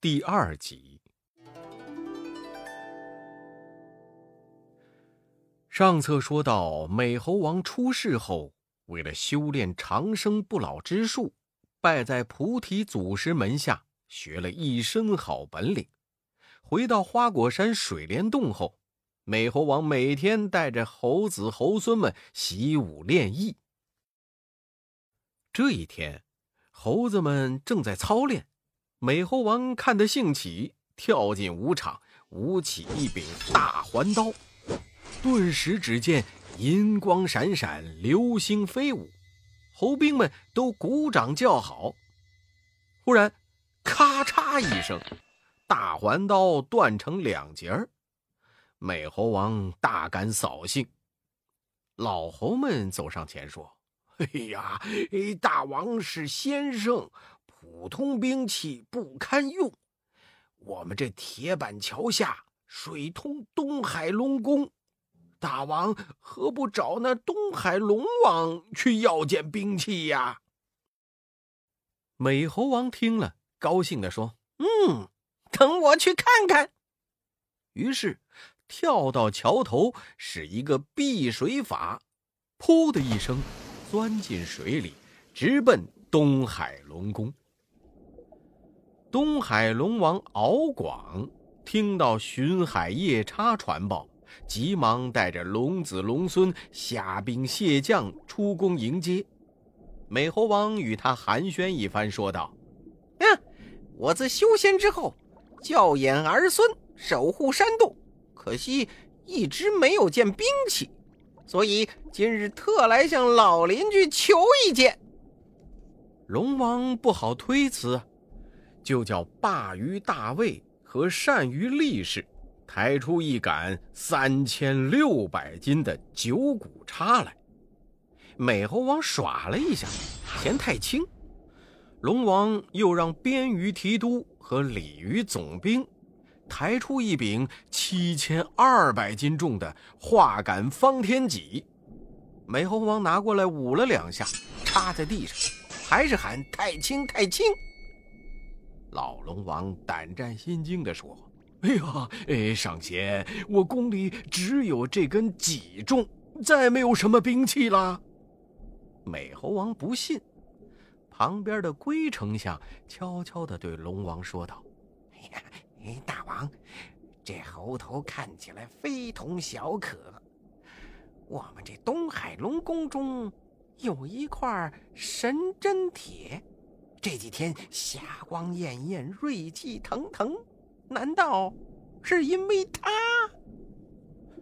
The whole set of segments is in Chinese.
第二集。上册说到，美猴王出世后，为了修炼长生不老之术，拜在菩提祖师门下，学了一身好本领。回到花果山水帘洞后，美猴王每天带着猴子猴孙们习武练艺。这一天，猴子们正在操练。美猴王看得兴起，跳进武场，舞起一柄大环刀。顿时，只见银光闪闪，流星飞舞，猴兵们都鼓掌叫好。忽然，咔嚓一声，大环刀断成两截儿。美猴王大感扫兴，老猴们走上前说：“哎呀，大王是先生。”普通兵器不堪用，我们这铁板桥下水通东海龙宫，大王何不找那东海龙王去要件兵器呀？美猴王听了，高兴地说：“嗯，等我去看看。”于是跳到桥头，使一个避水法，噗的一声，钻进水里，直奔东海龙宫。东海龙王敖广听到巡海夜叉传报，急忙带着龙子龙孙下兵蟹将出宫迎接。美猴王与他寒暄一番，说道：“嗯，我自修仙之后，教演儿孙守护山洞，可惜一直没有见兵器，所以今日特来向老邻居求一件。”龙王不好推辞。就叫霸于大卫和善于力士抬出一杆三千六百斤的九股叉来。美猴王耍了一下，嫌太轻。龙王又让边鱼提督和鲤鱼总兵抬出一柄七千二百斤重的画杆方天戟。美猴王拿过来舞了两下，插在地上，还是喊太轻太轻。老龙王胆战心惊地说：“哎呀，哎，上仙，我宫里只有这根戟重，再没有什么兵器了。”美猴王不信，旁边的龟丞相悄悄地对龙王说道：“哎呀，大王，这猴头看起来非同小可。我们这东海龙宫中有一块神针铁。”这几天霞光艳艳，锐气腾腾，难道是因为他？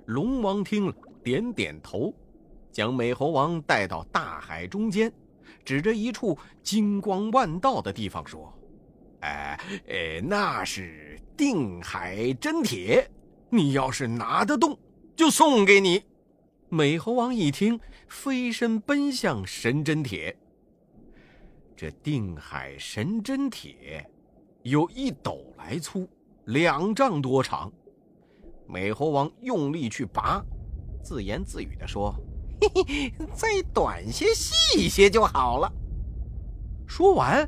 龙王听了，点点头，将美猴王带到大海中间，指着一处金光万道的地方说：“哎哎，那是定海真铁，你要是拿得动，就送给你。”美猴王一听，飞身奔向神针铁。这定海神针铁有一斗来粗，两丈多长。美猴王用力去拔，自言自语地说：“嘿嘿，再短些、细些就好了。”说完，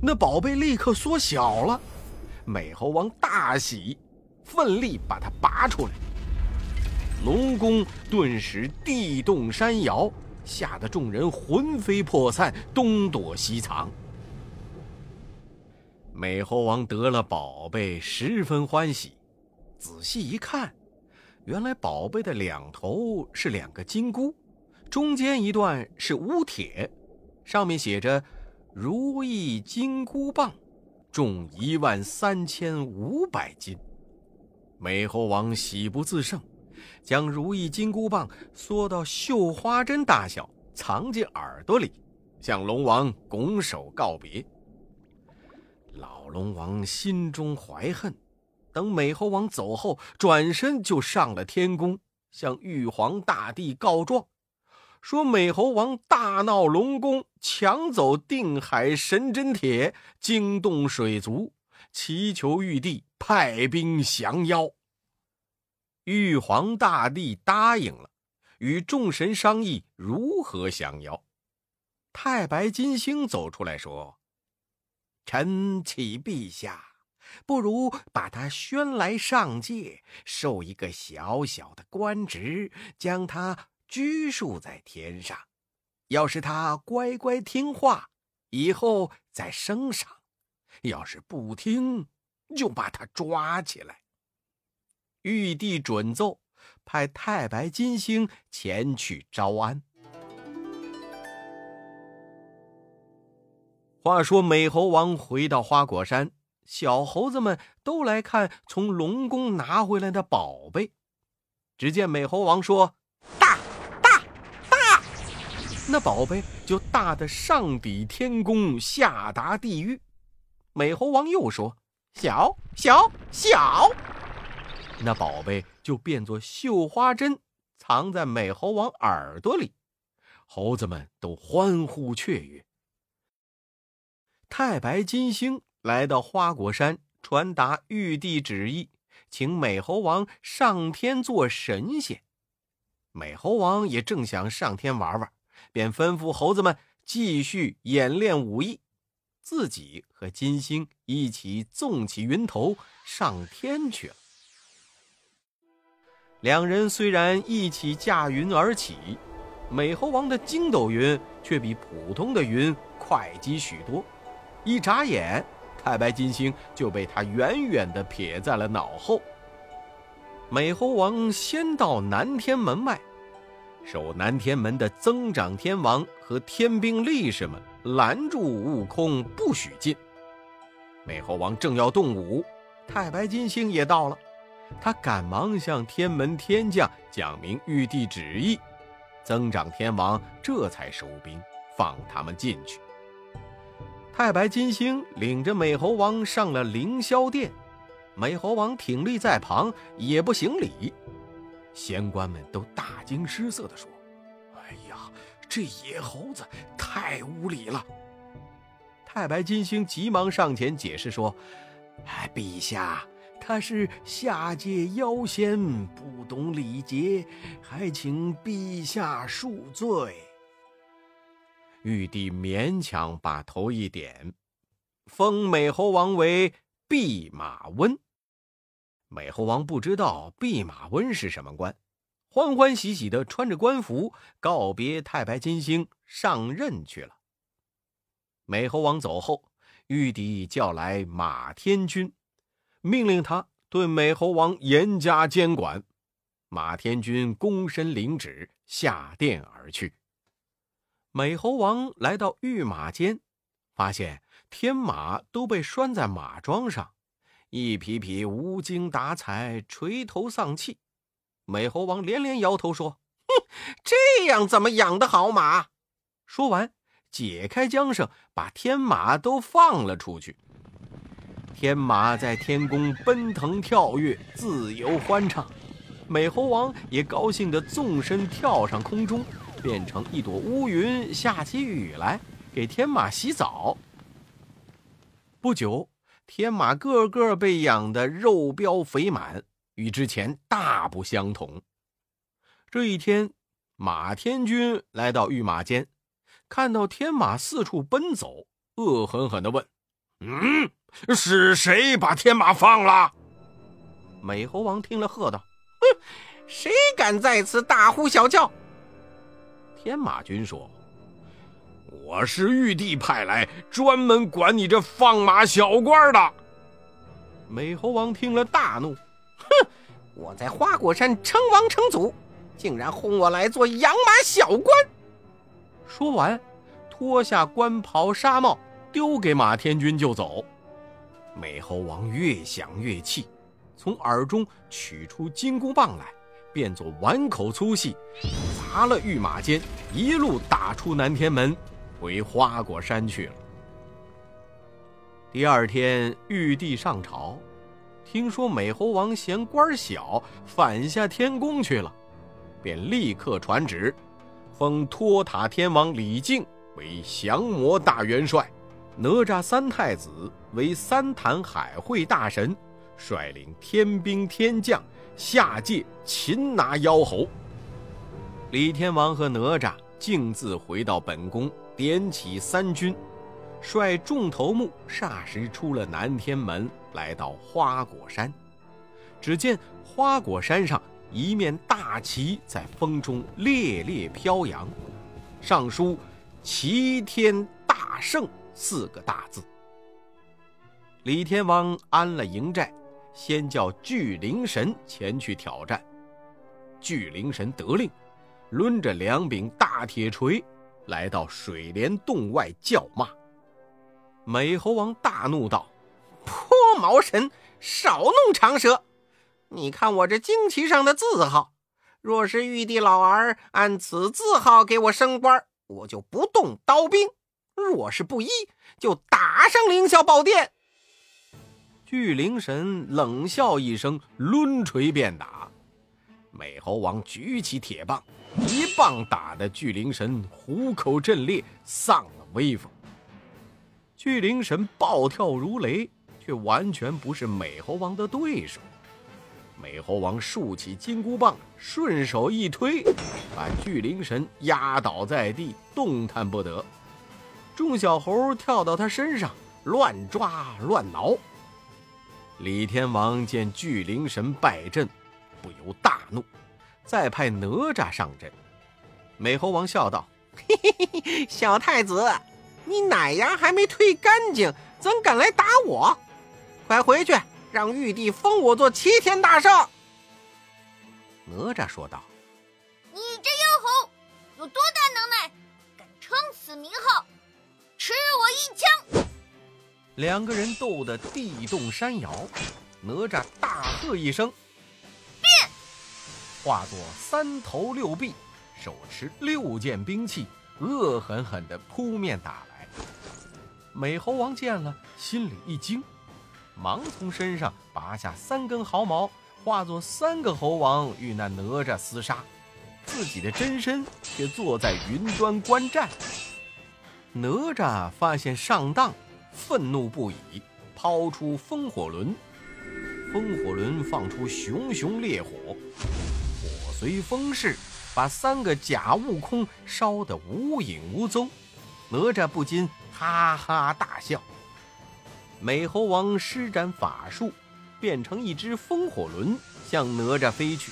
那宝贝立刻缩小了。美猴王大喜，奋力把它拔出来。龙宫顿时地动山摇。吓得众人魂飞魄散，东躲西藏。美猴王得了宝贝，十分欢喜。仔细一看，原来宝贝的两头是两个金箍，中间一段是乌铁，上面写着“如意金箍棒”，重一万三千五百斤。美猴王喜不自胜。将如意金箍棒缩到绣花针大小，藏进耳朵里，向龙王拱手告别。老龙王心中怀恨，等美猴王走后，转身就上了天宫，向玉皇大帝告状，说美猴王大闹龙宫，抢走定海神针铁，惊动水族，祈求玉帝派兵降妖。玉皇大帝答应了，与众神商议如何降妖。太白金星走出来说：“臣启陛下，不如把他宣来上界，授一个小小的官职，将他拘束在天上。要是他乖乖听话，以后再升上；要是不听，就把他抓起来。玉帝准奏，派太白金星前去招安。话说美猴王回到花果山。小猴子们都来看从龙宫拿回来的宝贝。只见美猴王说：“大，大，大！”那宝贝就大的上抵天宫，下达地狱。美猴王又说：“小，小，小！”那宝贝就变作绣花针，藏在美猴王耳朵里。猴子们都欢呼雀跃。太白金星。来到花果山，传达玉帝旨意，请美猴王上天做神仙。美猴王也正想上天玩玩，便吩咐猴子们继续演练武艺，自己和金星一起纵起云头上天去了。两人虽然一起驾云而起，美猴王的筋斗云却比普通的云快极许多，一眨眼。太白金星就被他远远地撇在了脑后。美猴王先到南天门外，守南天门的增长天王和天兵力士们拦住悟空，不许进。美猴王正要动武，太白金星也到了，他赶忙向天门天将讲明玉帝旨意，增长天王这才收兵，放他们进去。太白金星领着美猴王上了凌霄殿，美猴王挺立在旁，也不行礼。仙官们都大惊失色地说：“哎呀，这野猴子太无礼了！”太白金星急忙上前解释说：“哎，陛下，他是下界妖仙，不懂礼节，还请陛下恕罪。”玉帝勉强把头一点，封美猴王为弼马温。美猴王不知道弼马温是什么官，欢欢喜喜的穿着官服告别太白金星，上任去了。美猴王走后，玉帝叫来马天君，命令他对美猴王严加监管。马天君躬身领旨，下殿而去。美猴王来到御马间，发现天马都被拴在马桩上，一匹匹无精打采，垂头丧气。美猴王连连摇头说：“哼，这样怎么养得好马？”说完，解开缰绳，把天马都放了出去。天马在天宫奔腾跳跃，自由欢畅。美猴王也高兴地纵身跳上空中。变成一朵乌云，下起雨来，给天马洗澡。不久，天马个个被养得肉膘肥满，与之前大不相同。这一天，马天君来到御马间，看到天马四处奔走，恶狠狠地问：“嗯，是谁把天马放了？”美猴王听了，喝道：“哼，谁敢在此大呼小叫？”天马君说：“我是玉帝派来专门管你这放马小官的。”美猴王听了大怒：“哼！我在花果山称王称祖，竟然轰我来做养马小官！”说完，脱下官袍纱帽，丢给马天君就走。美猴王越想越气，从耳中取出金箍棒来。变作碗口粗细，砸了御马监，一路打出南天门，回花果山去了。第二天，玉帝上朝，听说美猴王嫌官小，反下天宫去了，便立刻传旨，封托塔天王李靖为降魔大元帅，哪吒三太子为三坛海会大神，率领天兵天将。下界擒拿妖猴。李天王和哪吒径自回到本宫，点起三军，率众头目霎时出了南天门，来到花果山。只见花果山上一面大旗在风中猎猎飘扬，上书“齐天大圣”四个大字。李天王安了营寨，先叫巨灵神前去挑战。巨灵神得令，抡着两柄大铁锤，来到水帘洞外叫骂。美猴王大怒道：“泼毛神，少弄长舌！你看我这旌旗上的字号，若是玉帝老儿按此字号给我升官，我就不动刀兵；若是不依，就打上凌霄宝殿。”巨灵神冷笑一声，抡锤便打。美猴王举起铁棒，一棒打得巨灵神虎口震裂，丧了威风。巨灵神暴跳如雷，却完全不是美猴王的对手。美猴王竖起金箍棒，顺手一推，把巨灵神压倒在地，动弹不得。众小猴跳到他身上，乱抓乱挠。李天王见巨灵神败阵，不由大怒，再派哪吒上阵。美猴王笑道：“嘿嘿嘿，小太子。”你奶牙还没退干净，怎敢来打我？快回去，让玉帝封我做齐天大圣。哪吒说道：“你这妖猴有多大能耐，敢称此名号？吃我一枪！”两个人斗得地动山摇，哪吒大喝一声：“变！”化作三头六臂，手持六件兵器，恶狠狠地扑面打来。美猴王见了，心里一惊，忙从身上拔下三根毫毛，化作三个猴王与那哪吒厮杀，自己的真身却坐在云端观战。哪吒发现上当，愤怒不已，抛出风火轮，风火轮放出熊熊烈火，火随风势，把三个假悟空烧得无影无踪。哪吒不禁。哈哈大笑，美猴王施展法术，变成一只风火轮，向哪吒飞去。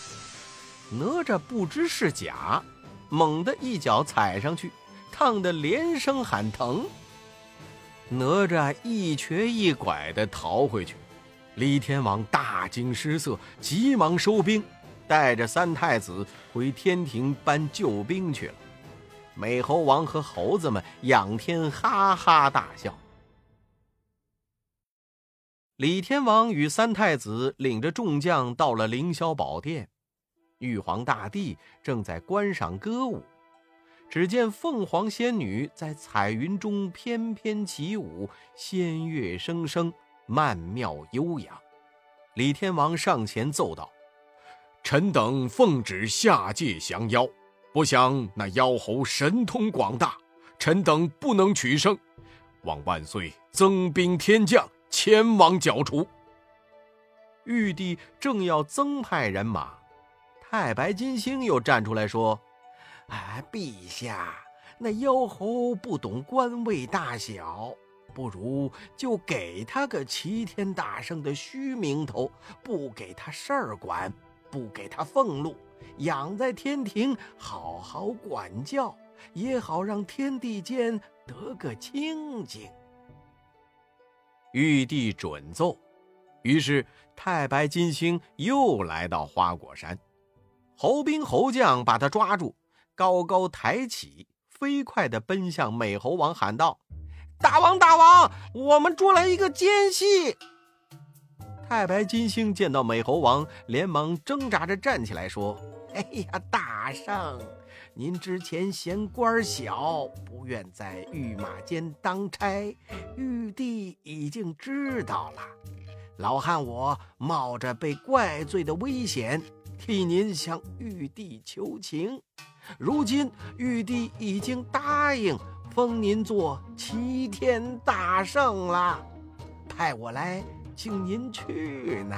哪吒不知是假，猛地一脚踩上去，烫得连声喊疼。哪吒一瘸一拐地逃回去。李天王大惊失色，急忙收兵，带着三太子回天庭搬救兵去了。美猴王和猴子们仰天哈哈大笑。李天王与三太子领着众将到了凌霄宝殿，玉皇大帝正在观赏歌舞。只见凤凰仙女在彩云中翩翩起舞，仙乐声声，曼妙悠扬。李天王上前奏道：“臣等奉旨下界降妖。”不想那妖猴神通广大，臣等不能取胜，望万岁增兵天将，前往剿除。玉帝正要增派人马，太白金星又站出来说：“啊，陛下，那妖猴不懂官位大小，不如就给他个齐天大圣的虚名头，不给他事儿管，不给他俸禄。”养在天庭，好好管教，也好让天地间得个清净。玉帝准奏，于是太白金星又来到花果山，猴兵猴将把他抓住，高高抬起，飞快地奔向美猴王，喊道：“大王，大王，我们捉来一个奸细！”太白金星见到美猴王，连忙挣扎着站起来说。哎呀，大圣，您之前嫌官小，不愿在御马监当差，玉帝已经知道了。老汉我冒着被怪罪的危险，替您向玉帝求情。如今玉帝已经答应封您做齐天大圣了，派我来请您去呢。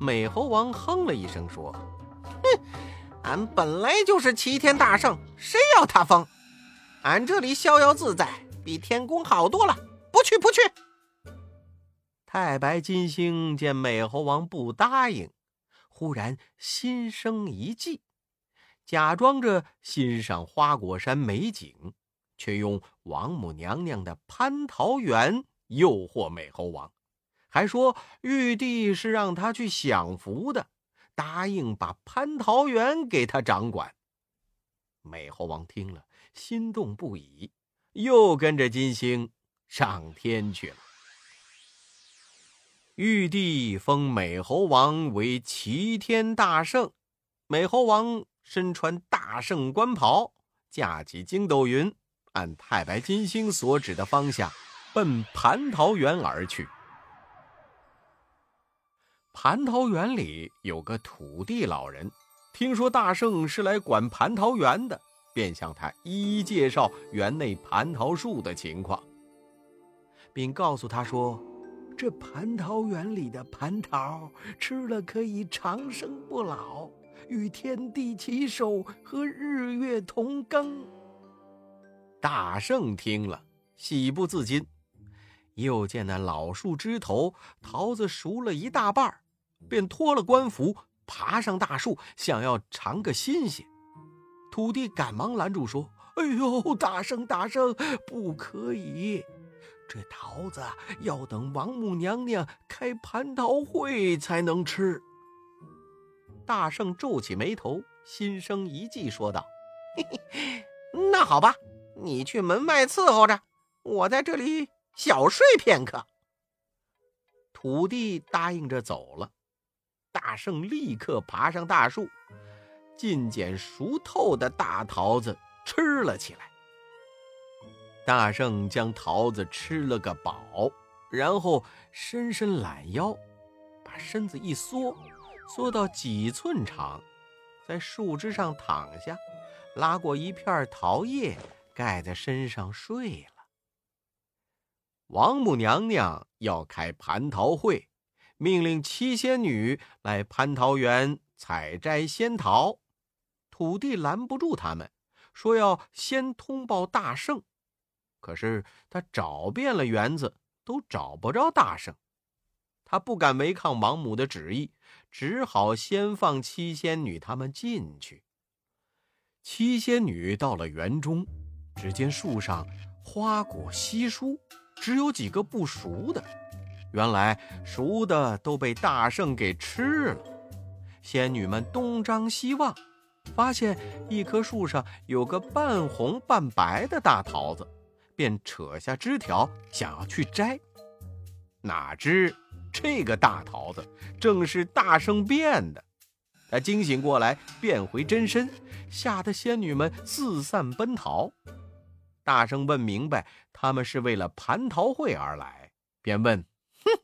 美猴王哼了一声说。哼，俺本来就是齐天大圣，谁要他封？俺这里逍遥自在，比天宫好多了，不去不去。太白金星见美猴王不答应，忽然心生一计，假装着欣赏花果山美景，却用王母娘娘的蟠桃园诱惑美猴王，还说玉帝是让他去享福的，答应把蟠桃园给他掌管。美猴王听了，心动不已，又跟着金星上天去了。玉帝封美猴王为齐天大圣，美猴王身穿大圣官袍，架起筋斗云，按太白金星所指的方向，奔蟠桃园而去。蟠桃园里有个土地老人，听说大圣是来管蟠桃园的，便向他一一介绍园内蟠桃树的情况，并告诉他说。这蟠桃园里的蟠桃吃了可以长生不老，与天地齐寿和日月同庚。大圣听了，喜不自禁，又见那老树枝头桃子熟了一大半，便脱了官服，爬上大树，想要尝个新鲜。土地赶忙拦住，说：“哎呦，大圣大圣，不可以！”这桃子要等王母娘娘开蟠桃会才能吃。大圣皱起眉头，心生一计，说道：“嘿嘿，那好吧，你去门外伺候着，我在这里小睡片刻。”土地答应着走了。大圣立刻爬上大树，尽捡熟透的大桃子吃了起来。大圣将桃子吃了个饱，然后伸伸懒腰，把身子一缩，缩到几寸长，在树枝上躺下，拉过一片桃叶盖在身上睡了。王母娘娘要开蟠桃会，命令七仙女来蟠桃园采摘仙桃，土地拦不住他们，说要先通报大圣。可是他找遍了园子，都找不着大圣。他不敢违抗王母的旨意，只好先放七仙女他们进去。七仙女到了园中，只见树上花果稀疏，只有几个不熟的。原来熟的都被大圣给吃了。仙女们东张西望，发现一棵树上有个半红半白的大桃子。便扯下枝条想要去摘，哪知这个大桃子正是大圣变的。他惊醒过来，变回真身，吓得仙女们四散奔逃。大圣问明白，他们是为了蟠桃会而来，便问：“哼，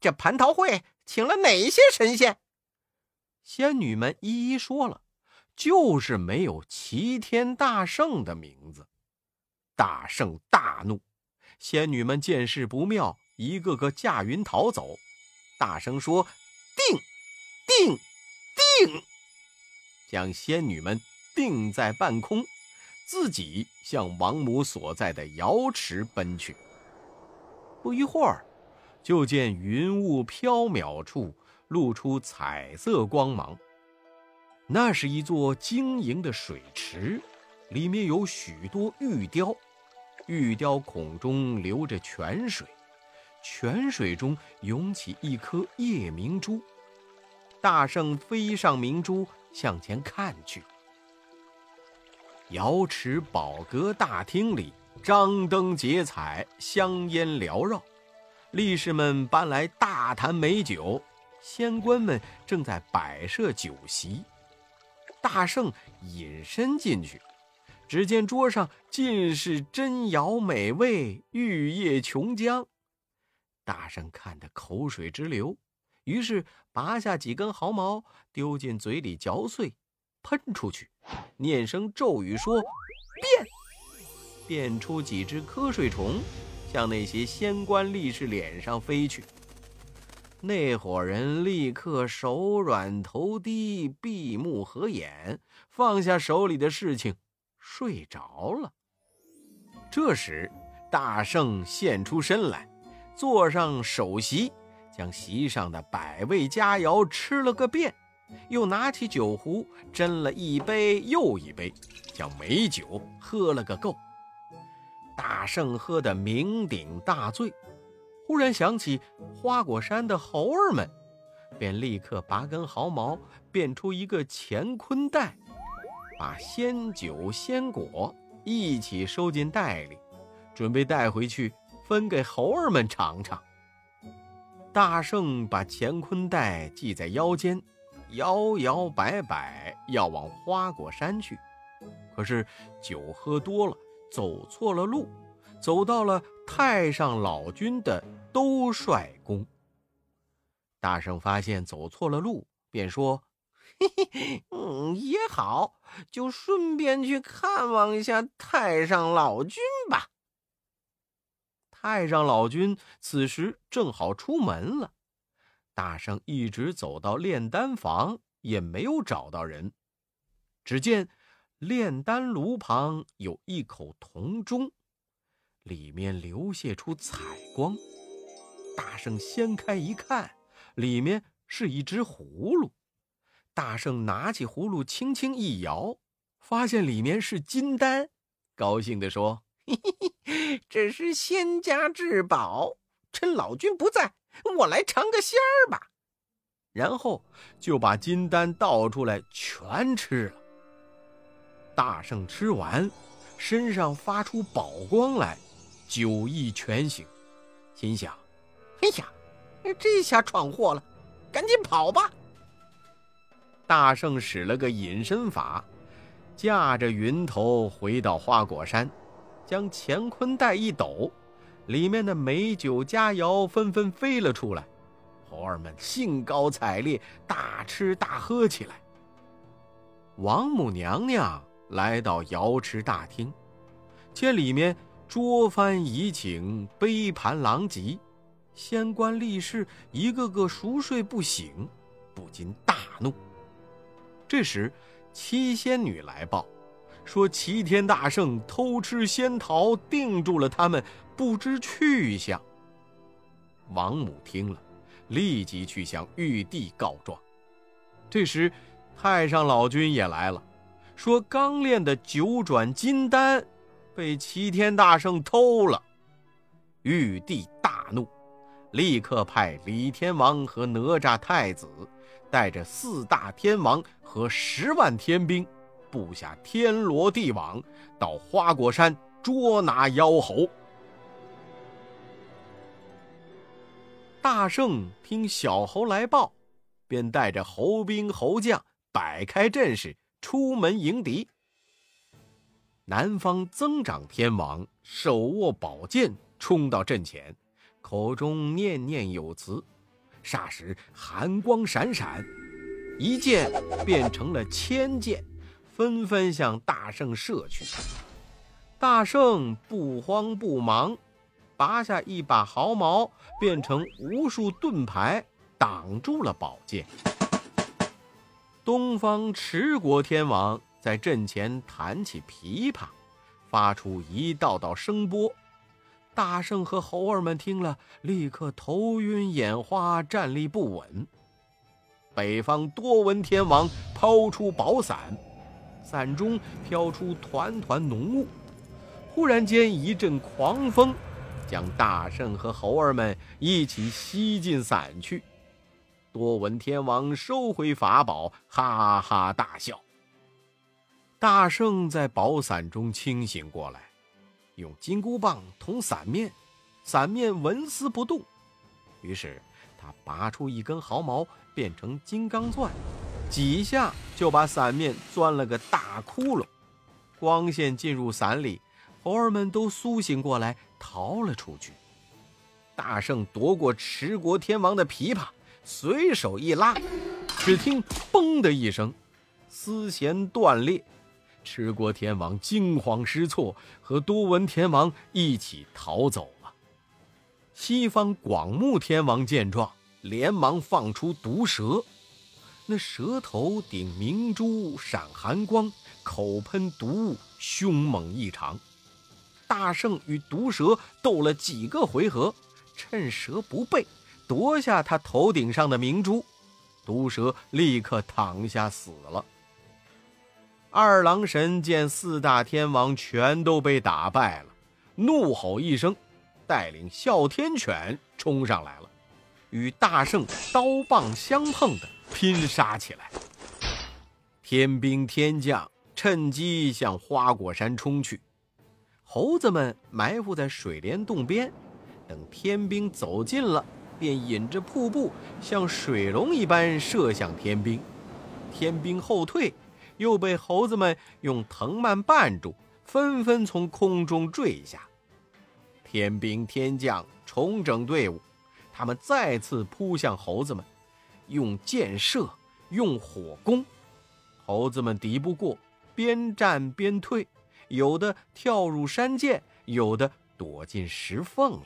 这蟠桃会请了哪些神仙？”仙女们一一说了，就是没有齐天大圣的名字。大圣大怒，仙女们见势不妙，一个个驾云逃走。大声说：“定，定，定！”将仙女们定在半空，自己向王母所在的瑶池奔去。不一会儿，就见云雾飘渺处露出彩色光芒，那是一座晶莹的水池，里面有许多玉雕。玉雕孔中流着泉水，泉水中涌起一颗夜明珠。大圣飞上明珠，向前看去。瑶池宝阁大厅里张灯结彩，香烟缭绕，力士们搬来大坛美酒，仙官们正在摆设酒席。大圣隐身进去。只见桌上尽是珍肴美味，玉液琼浆。大圣看得口水直流，于是拔下几根毫毛，丢进嘴里嚼碎，喷出去，念声咒语说：“变！”变出几只瞌睡虫，向那些仙官力士脸上飞去。那伙人立刻手软头低，闭目合眼，放下手里的事情。睡着了。这时，大圣现出身来，坐上首席，将席上的百味佳肴吃了个遍，又拿起酒壶斟了一杯又一杯，将美酒喝了个够。大圣喝得酩酊大醉，忽然想起花果山的猴儿们，便立刻拔根毫毛，变出一个乾坤袋，把仙酒仙果一起收进袋里，准备带回去分给猴儿们尝尝。大圣把乾坤袋系在腰间，摇摇摆摆要往花果山去，可是酒喝多了。走错了路，走到了太上老君的兜率宫。大圣发现走错了路，便说：“嘿嘿，嗯，也好，就顺便去看望一下太上老君。”太上老君此时正好出门了，大圣一直走到炼丹房，也没有找到人。只见。炼丹炉旁有一口铜钟，里面流泻出彩光。大圣掀开一看，里面是一只葫芦。大圣拿起葫芦，轻轻一摇，发现里面是金丹，高兴地说：“嘿嘿嘿，这是仙家至宝，趁老君不在，我来尝个鲜儿吧。”然后就把金丹倒出来，全吃了。大圣吃完，身上发出宝光来，酒意全醒，心想：“哎呀，这下闯祸了，赶紧跑吧！”大圣使了个隐身法，驾着云头回到花果山，将乾坤袋一抖，里面的美酒佳肴纷纷飞了出来，猴儿们兴高采烈，大吃大喝起来。王母娘娘。来到瑶池大厅，见里面桌翻椅倾，杯盘狼藉，仙官力士一个个熟睡不醒，不禁大怒。这时，七仙女来报，说齐天大圣偷吃仙桃，定住了他们，不知去向。王母听了，立即去向玉帝告状。这时，太上老君也来了。说刚炼的九转金丹被齐天大圣偷了，玉帝大怒，立刻派李天王和哪吒太子带着四大天王和十万天兵，布下天罗地网，到花果山捉拿妖猴。大圣听小猴来报，便带着猴兵猴将摆开阵势。出门迎敌。南方增长天王手握宝剑冲到阵前，口中念念有词，霎时寒光闪闪，一剑变成了千剑，纷纷向大圣射去。大圣不慌不忙，拔下一把毫毛，变成无数盾牌，挡住了宝剑。东方持国天王在阵前弹起琵琶，发出一道道声波。大圣和猴儿们听了，立刻头晕眼花，站立不稳。北方多闻天王抛出宝伞，伞中飘出团团浓雾。忽然间一阵狂风，将大圣和猴儿们一起吸进伞去。多闻天王收回法宝，哈哈大笑。大圣在宝伞中清醒过来，用金箍棒捅伞面，伞面纹丝不动。于是他拔出一根毫毛，变成金刚钻，几下就把伞面钻了个大窟窿。光线进入伞里，猴儿们都苏醒过来，逃了出去。大圣夺过持国天王的琵琶。随手一拉，只听“嘣”的一声，丝弦断裂。持国天王惊慌失措，和多闻天王一起逃走了。西方广目天王见状，连忙放出毒蛇，那蛇头顶明珠，闪寒光，口喷毒雾，凶猛异常。大圣与毒蛇斗了几个回合，趁蛇不备，夺下他头顶上的明珠，毒蛇立刻躺下死了。二郎神见四大天王全都被打败了，怒吼一声，带领哮天犬冲上来了，与大圣刀棒相碰的拼杀起来。天兵天将趁机向花果山冲去。猴子们埋伏在水帘洞边，等天兵走近了，便引着瀑布像水龙一般射向天兵。天兵后退，又被猴子们用藤蔓绊住，纷纷从空中坠下。天兵天将重整队伍，他们再次扑向猴子们，用箭射，用火攻，猴子们敌不过，边战边退。有的跳入山涧，有的躲进石缝里。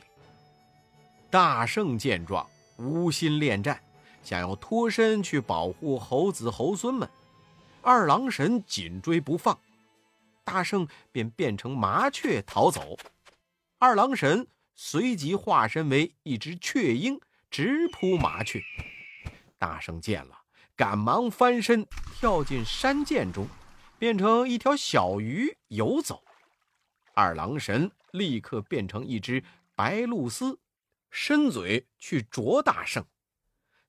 大圣见状，无心恋战，想要脱身去保护猴子猴孙们。二郎神紧追不放，大圣便变成麻雀逃走。二郎神随即化身为一只雀鹰，直扑麻雀。大圣见了，赶忙翻身跳进山涧中。变成一条小鱼游走，二郎神立刻变成一只白鹭鸶，伸嘴去啄大圣。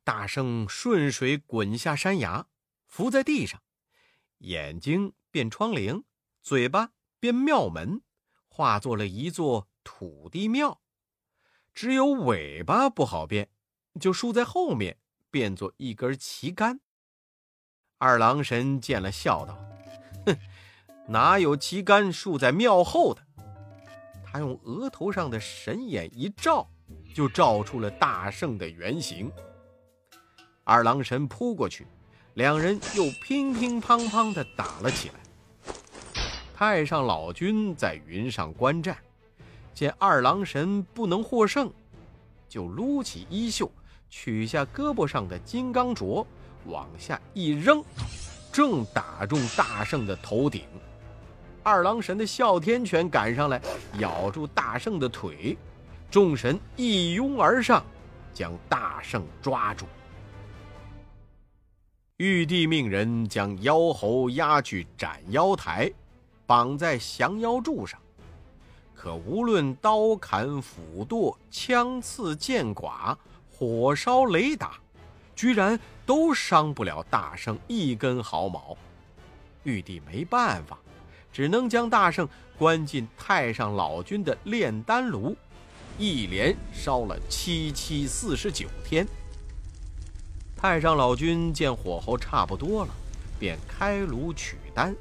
大圣顺水滚下山崖，伏在地上，眼睛变窗棂，嘴巴变庙门，化作了一座土地庙。只有尾巴不好变，就竖在后面，变作一根旗杆。二郎神见了，笑道。哼，哪有旗杆竖在庙后的？他用额头上的神眼一照，就照出了大圣的原形。二郎神扑过去，两人又乒乒乓乓地打了起来。太上老君在云上观战，见二郎神不能获胜，就撸起衣袖，取下胳膊上的金刚镯，往下一扔。正打中大圣的头顶，二郎神的哮天犬赶上来，咬住大圣的腿，众神一拥而上，将大圣抓住。玉帝命人将妖猴押去斩妖台，绑在降妖柱上，可无论刀砍斧剁、枪刺剑剐、火烧雷打。居然都伤不了大圣一根毫毛，玉帝没办法，只能将大圣关进太上老君的炼丹炉，一连烧了七七四十九天。太上老君见火候差不多了，便开炉取丹，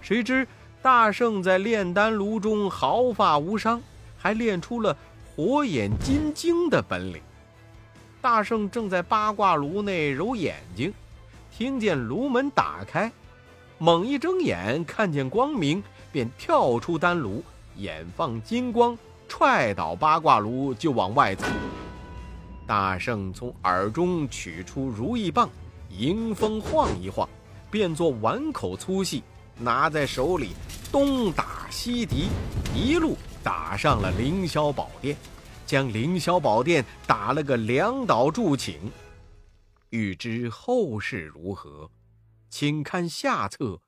谁知大圣在炼丹炉中毫发无伤，还练出了火眼金睛的本领。大圣正在八卦炉内揉眼睛，听见炉门打开，猛一睁眼，看见光明，便跳出丹炉，眼放金光，踹倒八卦炉就往外走。大圣从耳中取出如意棒，迎风晃一晃，变作碗口粗细，拿在手里东打西敌，一路打上了凌霄宝殿。将凌霄宝殿打了个两倒铸请，欲知后事如何，请看下册《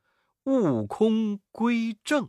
悟空归正》。